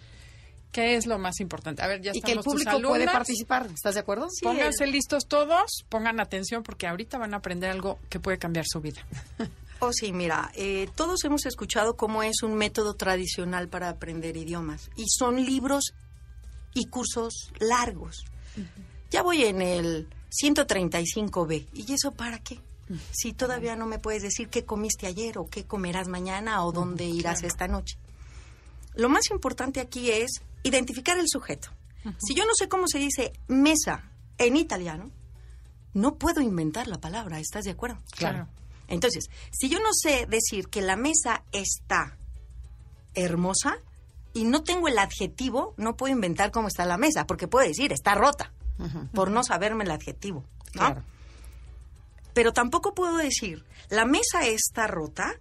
¿Qué es lo más importante? A ver, ya y que el estamos tus público puede participar. ¿Estás de acuerdo? Pónganse listos todos, pongan atención porque ahorita van a aprender algo que puede cambiar su vida. Oh, sí, mira, eh, todos hemos escuchado cómo es un método tradicional para aprender idiomas. Y son libros y cursos largos. Ya voy en el 135B. ¿Y eso para qué? Si todavía no me puedes decir qué comiste ayer o qué comerás mañana o dónde irás esta noche. Lo más importante aquí es identificar el sujeto. Si yo no sé cómo se dice mesa en italiano, no puedo inventar la palabra, ¿estás de acuerdo? Claro. Entonces, si yo no sé decir que la mesa está hermosa y no tengo el adjetivo, no puedo inventar cómo está la mesa, porque puedo decir está rota, por no saberme el adjetivo. ¿no? Claro. Pero tampoco puedo decir la mesa está rota,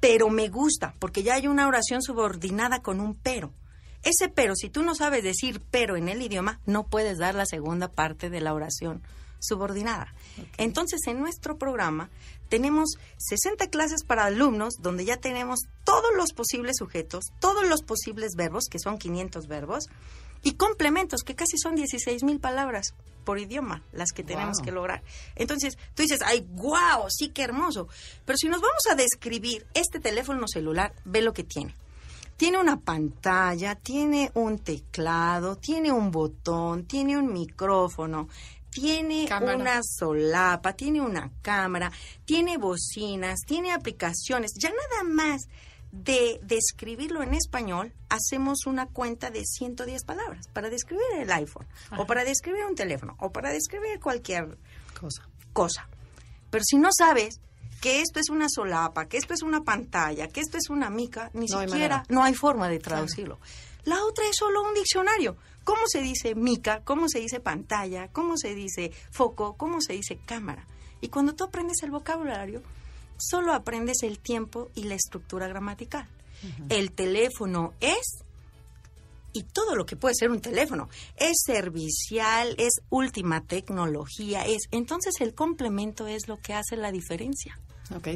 pero me gusta, porque ya hay una oración subordinada con un pero. Ese pero, si tú no sabes decir pero en el idioma, no puedes dar la segunda parte de la oración subordinada. Entonces, en nuestro programa tenemos 60 clases para alumnos donde ya tenemos todos los posibles sujetos, todos los posibles verbos, que son 500 verbos, y complementos, que casi son 16 mil palabras por idioma, las que tenemos Wow. que lograr. Entonces, tú dices, ay, wow, sí, qué hermoso. Pero si nos vamos a describir este teléfono celular, ve lo que tiene. Tiene una pantalla, tiene un teclado, tiene un botón, tiene un micrófono, tiene Cámara. una solapa, tiene una cámara, tiene bocinas, tiene aplicaciones. Ya nada más de describirlo en español, hacemos una cuenta de 110 palabras para describir el iPhone, o para describir un teléfono, o para describir cualquier Cosa. cosa. Pero si no sabes que esto es una solapa, que esto es una pantalla, que esto es una mica, ni No hay siquiera manera. no hay forma de traducirlo. La otra es solo un diccionario. ¿Cómo se dice mica? ¿Cómo se dice pantalla? ¿Cómo se dice foco? ¿Cómo se dice cámara? Y cuando tú aprendes el vocabulario, solo aprendes el tiempo y la estructura gramatical. El teléfono es y todo lo que puede ser un teléfono. Es servicial, es última tecnología, es. Entonces el complemento es lo que hace la diferencia. Ok.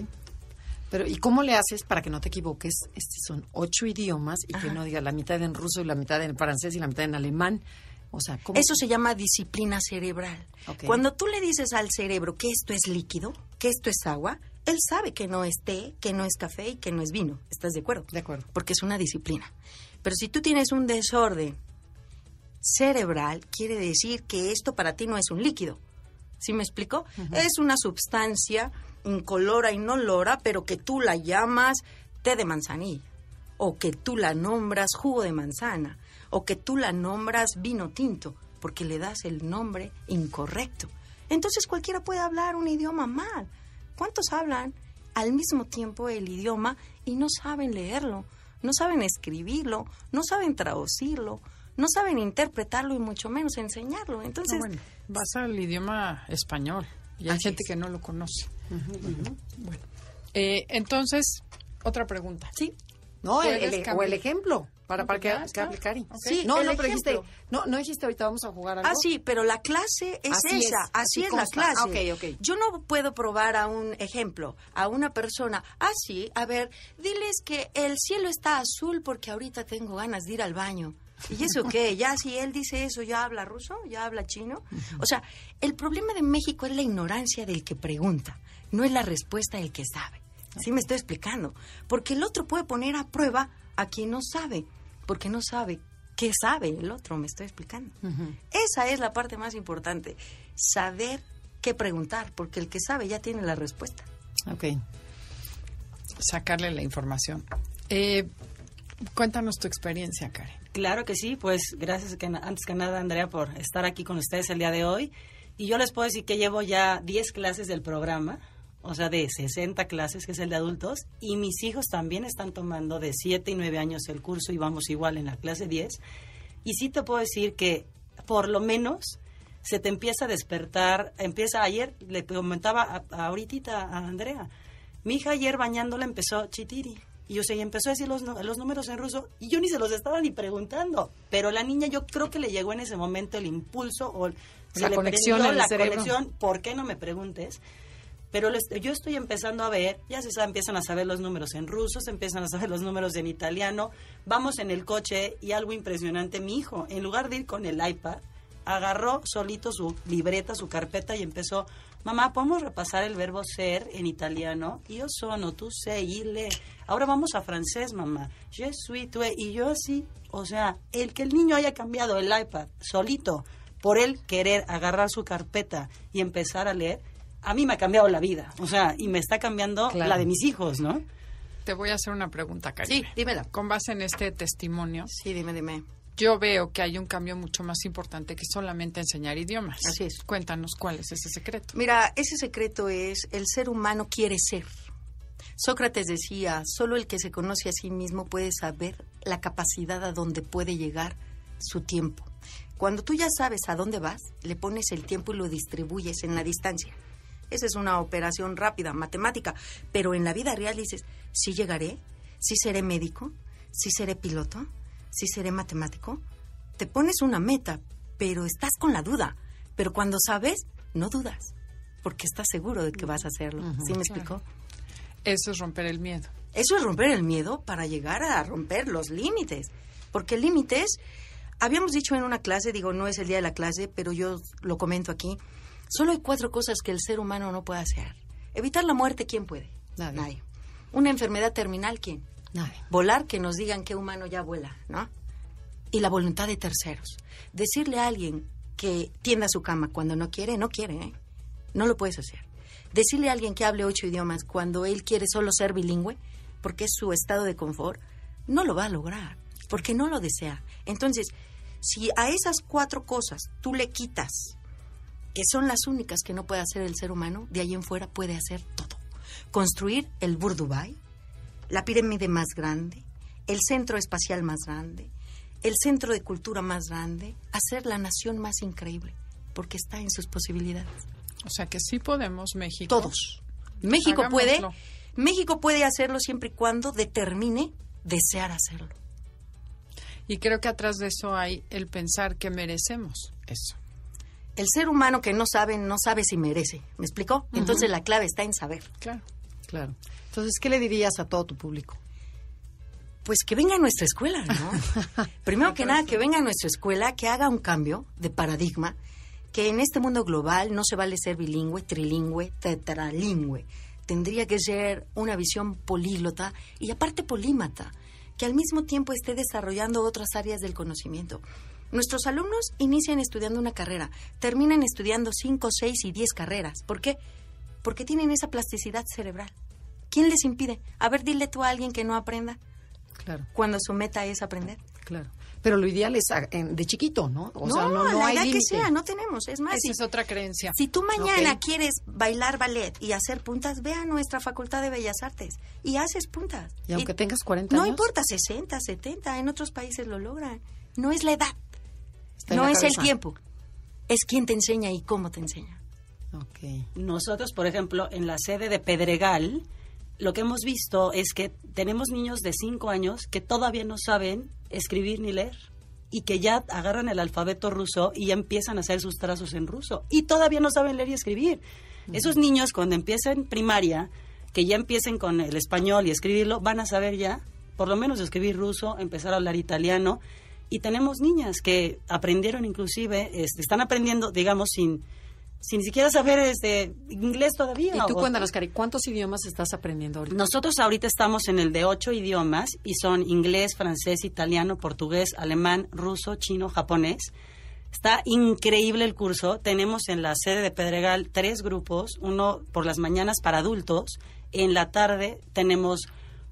Pero, ¿y cómo le haces para que no te equivoques? Estos son ocho idiomas y que no digas la mitad en ruso y la mitad en francés y la mitad en alemán. O sea, ¿cómo? Eso se llama disciplina cerebral. Cuando tú le dices al cerebro que esto es líquido, que esto es agua, él sabe que no es té, que no es café y que no es vino. ¿Estás de acuerdo? De acuerdo. Porque es una disciplina. Pero si tú tienes un desorden cerebral, quiere decir que esto para ti no es un líquido. ¿Sí me explico? Es una sustancia incolora, inolora, pero que tú la llamas té de manzanilla, o que tú la nombras jugo de manzana, o que tú la nombras vino tinto, porque le das el nombre incorrecto. Entonces cualquiera puede hablar un idioma mal. ¿Cuántos hablan al mismo tiempo el idioma y no saben leerlo, no saben escribirlo, no saben traducirlo, no saben interpretarlo y mucho menos enseñarlo? Entonces, No, bueno, vas al idioma español Y hay gente es. que no lo conoce. Bueno, eh, entonces, otra pregunta. Sí. No, el, ¿Puedes el- o el ejemplo. Para, para que, que está. hable Cari. Ok. Sí, no, no, pero dijiste, no, no dijiste ahorita vamos a jugar algo. Ah, sí, pero la clase es Así es, esa, así así, es la consta. clase. Ah, ok, ok. Yo no puedo probar a un ejemplo, a una persona, ah, sí, a ver, diles que el cielo está azul porque ahorita tengo ganas de ir al baño. ¿Y eso qué? Ya si él dice eso, ¿ya habla ruso? ¿Ya habla chino? O sea, el problema de México es la ignorancia del que pregunta, no es la respuesta del que sabe. ¿Sí me estoy explicando? Porque el otro puede poner a prueba a quien no sabe, porque no sabe qué sabe el otro, me estoy explicando. Esa es la parte más importante, saber qué preguntar, porque el que sabe ya tiene la respuesta. Ok. Sacarle la información. Eh, cuéntanos tu experiencia, Karen. Claro que sí, pues gracias que, antes que nada, Andrea, por estar aquí con ustedes el día de hoy. Y yo les puedo decir que llevo ya 10 clases del programa, o sea, de 60 clases, que es el de adultos, y mis hijos también están tomando de 7 y 9 años el curso y vamos igual en la clase 10. Y sí te puedo decir que por lo menos se te empieza a despertar, empieza ayer, le comentaba a, a ahorita a Andrea, mi hija ayer bañándola empezó chitiri. Y o sea, y empezó a decir los, los números en ruso y yo ni se los estaba ni preguntando. Pero la niña yo creo que le llegó en ese momento el impulso o se La le conexión prendió la cerebro. conexión. ¿Por qué no me preguntes? Pero yo estoy empezando a ver, ya se sabe, empiezan a saber los números en ruso, se empiezan a saber los números en italiano. Vamos en el coche y algo impresionante, mi hijo, en lugar de ir con el iPad, agarró solito su libreta, su carpeta y empezó, mamá, ¿podemos repasar el verbo ser en italiano? Yo sono, tú sei, le. Ahora vamos a francés, mamá. Je suis, tu es. Y yo así, o sea, el que el niño haya cambiado el iPad solito por él querer agarrar su carpeta y empezar a leer, a mí me ha cambiado la vida. O sea, y me está cambiando Claro. la de mis hijos, ¿no? Te voy a hacer una pregunta, Karen. Sí, dímela. Con base en este testimonio, Sí, dime, dime. yo veo que hay un cambio mucho más importante que solamente enseñar idiomas. Así es. Cuéntanos cuál es ese secreto. Mira, ese secreto es el ser humano quiere ser. Sócrates decía, solo el que se conoce a sí mismo puede saber la capacidad a donde puede llegar su tiempo. Cuando tú ya sabes a dónde vas, le pones el tiempo y lo distribuyes en la distancia. Esa es una operación rápida, matemática, pero en la vida real dices, ¿sí llegaré? ¿Sí seré médico? ¿Sí seré piloto? ¿Sí seré matemático? Te pones una meta, pero estás con la duda. Pero cuando sabes, no dudas, porque estás seguro de que vas a hacerlo. ¿Sí me explico? Eso es romper el miedo. Eso es romper el miedo para llegar a romper los límites. Porque límites, habíamos dicho en una clase, digo, no es el día de la clase, pero yo lo comento aquí, solo hay cuatro cosas que el ser humano no puede hacer. Evitar la muerte, ¿quién puede? Nadie. Una enfermedad terminal, ¿quién? Nadie. Volar, que nos digan qué humano ya vuela, ¿no? Y la voluntad de terceros. Decirle a alguien que tienda su cama cuando no quiere, no quiere, ¿eh? No lo puedes hacer. Decirle a alguien que hable ocho idiomas cuando él quiere solo ser bilingüe, porque es su estado de confort, no lo va a lograr, porque no lo desea. Entonces, si a esas cuatro cosas tú le quitas, que son las únicas que no puede hacer el ser humano, de ahí en fuera puede hacer todo. Construir el Burj Dubai, la pirámide más grande, el centro espacial más grande, el centro de cultura más grande, hacer la nación más increíble, porque está en sus posibilidades. O sea que sí podemos, México. Todos. México Hagámoslo. puede, México puede hacerlo siempre y cuando determine desear hacerlo. Y creo que atrás de eso hay el pensar que merecemos eso. El ser humano que no sabe, no sabe si merece. ¿Me explicó? Entonces la clave está en saber. Claro. Claro. Entonces, ¿qué le dirías a todo tu público? Pues que venga a nuestra escuela, ¿no? Primero que nada, que venga a nuestra escuela, que haga un cambio de paradigma, que en este mundo global no se vale ser bilingüe, trilingüe, tetralingüe. Tendría que ser una visión políglota y aparte polímata, que al mismo tiempo esté desarrollando otras áreas del conocimiento. Nuestros alumnos inician estudiando una carrera, terminan estudiando cinco, seis y diez carreras. ¿Por qué? Porque tienen esa plasticidad cerebral. ¿Quién les impide? A ver, dile tú a alguien que no aprenda Claro, cuando su meta es aprender. claro. Pero lo ideal es a- en- de chiquito, ¿no? O no, sea, no, no la hay edad que sea, no tenemos. Es más, Esa si, es otra creencia. si tú mañana quieres bailar ballet y hacer puntas, ve a nuestra Facultad de Bellas Artes y haces puntas. Y aunque tengas 40 No años. importa, 60, 70, en otros países lo logran. No es la edad, Está no es el tiempo, es quién te enseña y cómo te enseña. Ok. Nosotros, por ejemplo, en la sede de Pedregal, lo que hemos visto es que tenemos niños de 5 años que todavía no saben escribir ni leer y que ya agarran el alfabeto ruso y ya empiezan a hacer sus trazos en ruso y todavía no saben leer y escribir. Esos niños cuando empiecen primaria, que ya empiecen con el español y escribirlo, van a saber ya por lo menos escribir ruso, empezar a hablar italiano y tenemos niñas que aprendieron inclusive, este, están aprendiendo, digamos, sin sin ni siquiera saber este inglés todavía. Y tú cuéntanos, Cari, ¿cuántos idiomas estás aprendiendo ahorita? nosotros ahorita estamos en el de ocho idiomas y son inglés, francés, italiano, portugués, alemán, ruso, chino, japonés. Está increíble el curso. Tenemos en la sede de Pedregal tres grupos, uno por las mañanas para adultos. En la tarde tenemos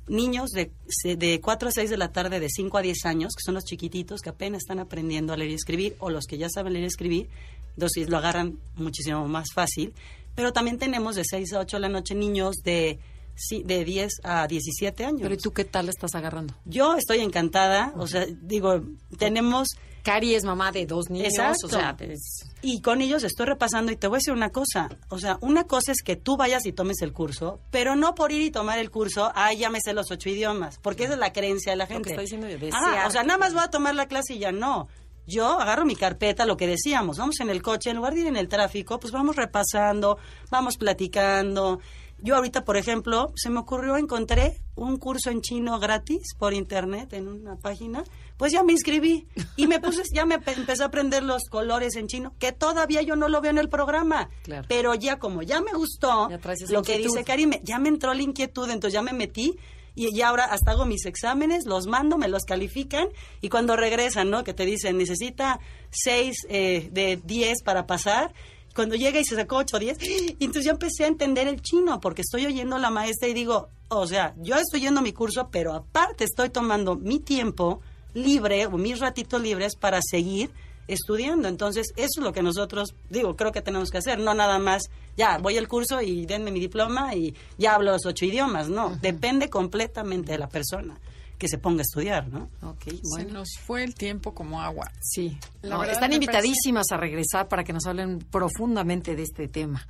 niños de, de 4 a 6 de la tarde de 5 a 10 años, que son los chiquititos que apenas están aprendiendo a leer y escribir, o los que ya saben leer y escribir, entonces lo agarran muchísimo más fácil. Pero también tenemos de 6 a 8 de la noche niños de, sí, de 10 a 17 años. Pero ¿y tú qué tal estás agarrando? Yo estoy encantada, o sea, digo, tenemos... Cari es mamá de dos niños, Exacto. o sea, es- Y con ellos estoy repasando y te voy a decir una cosa, o sea, una cosa es que tú vayas y tomes el curso, pero no por ir y tomar el curso, ay, ya me sé los ocho idiomas, porque esa es la creencia de la Lo gente. que está diciendo Ah, o sea, nada más voy a tomar la clase y ya no. Yo agarro mi carpeta, lo que decíamos, vamos en el coche, en lugar de ir en el tráfico, pues vamos repasando, vamos platicando. Yo ahorita, por ejemplo, se me ocurrió, encontré un curso en chino gratis por internet en una página, pues ya me inscribí y me puse, ya me pe- empecé a aprender los colores en chino, que todavía yo no lo veo en el programa, Claro. pero ya como ya me gustó Ya lo que dice Karim, ya me entró la inquietud, entonces ya me metí y ya ahora hasta hago mis exámenes, los mando, me los califican y cuando regresan, ¿no? Que te dicen, necesita 6 de 10 para pasar. Cuando llega y se sacó 8 o 10, y entonces ya empecé a entender el chino, porque estoy oyendo a la maestra y digo, o sea, yo estoy yendo a mi curso, pero aparte estoy tomando mi tiempo libre o mis ratitos libres para seguir estudiando. Entonces, eso es lo que nosotros, digo, creo que tenemos que hacer, no nada más, ya, voy al curso y denme mi diploma y ya hablo los ocho idiomas, no, depende completamente de la persona que se ponga a estudiar, ¿no? Ok, Se bueno. nos fue el tiempo como agua. Sí, La No, verdad están invitadísimas a regresar para que nos hablen profundamente de este tema.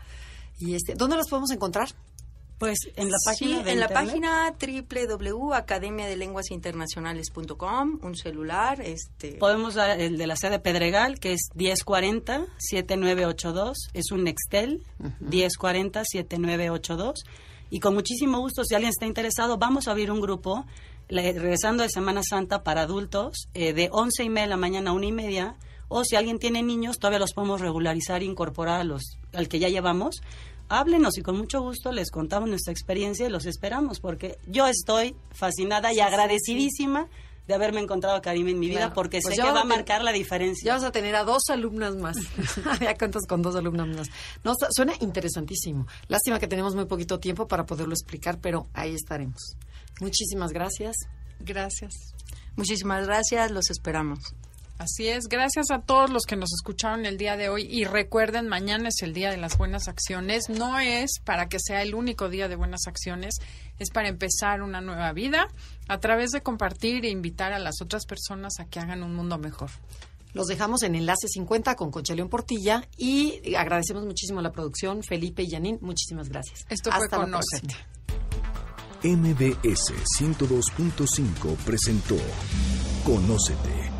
Y este, ¿dónde los podemos encontrar? Pues en la Sí, página de en la página www.academiadelenguasinternacionales.com, un celular, este Podemos dar el de la sede Pedregal, que es 1040-7982. Es un Nextel, 1040-7982. Y con muchísimo gusto, si alguien está interesado, vamos a abrir un grupo, regresando de Semana Santa para adultos, eh, de 11 y media de la mañana a 1 y media. O si alguien tiene niños, todavía los podemos regularizar e incorporar a los, al que ya llevamos. Háblenos y con mucho gusto les contamos nuestra experiencia y los esperamos, porque yo estoy fascinada y agradecidísima de haberme encontrado a Karim en mi vida, porque Pues sé ya que vas va a marcar la diferencia. Ya vas a tener a dos alumnas más. ya cuentas con dos alumnas más. No, su- suena interesantísimo. Lástima que tenemos muy poquito tiempo para poderlo explicar, pero ahí estaremos. Muchísimas gracias. Gracias. Muchísimas gracias, los esperamos. Así es, gracias a todos los que nos escucharon el día de hoy y recuerden, mañana es el día de las buenas acciones, no es para que sea el único día de buenas acciones, es para empezar una nueva vida a través de compartir e invitar a las otras personas a que hagan un mundo mejor. Los dejamos en Enlace 50 con Concha León Portilla y agradecemos muchísimo la producción, Felipe y Janine. Muchísimas gracias. Esto fue Hasta la Conócete. próxima. MBS 102.5 presentó Conócete.